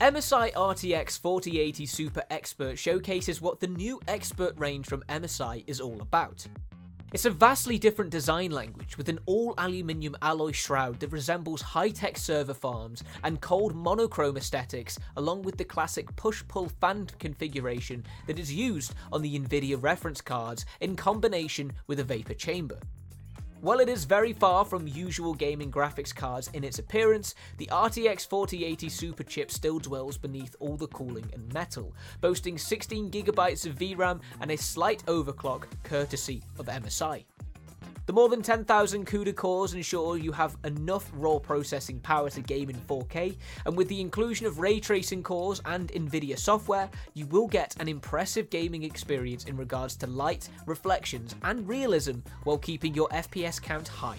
MSI RTX 4080 Super Expert showcases what the new Expert range from MSI is all about. It's a vastly different design language with an all aluminium alloy shroud that resembles high tech server farms and cold monochrome aesthetics, along with the classic push pull fan configuration that is used on the Nvidia reference cards in combination with a vapor chamber. While it is very far from usual gaming graphics cards in its appearance, the RTX 4080 Super chip still dwells beneath all the cooling and metal, boasting 16GB of VRAM and a slight overclock courtesy of MSI. The more than 10,000 CUDA cores ensure you have enough raw processing power to game in 4K, and with the inclusion of ray tracing cores and Nvidia software, you will get an impressive gaming experience in regards to light, reflections, and realism while keeping your FPS count high.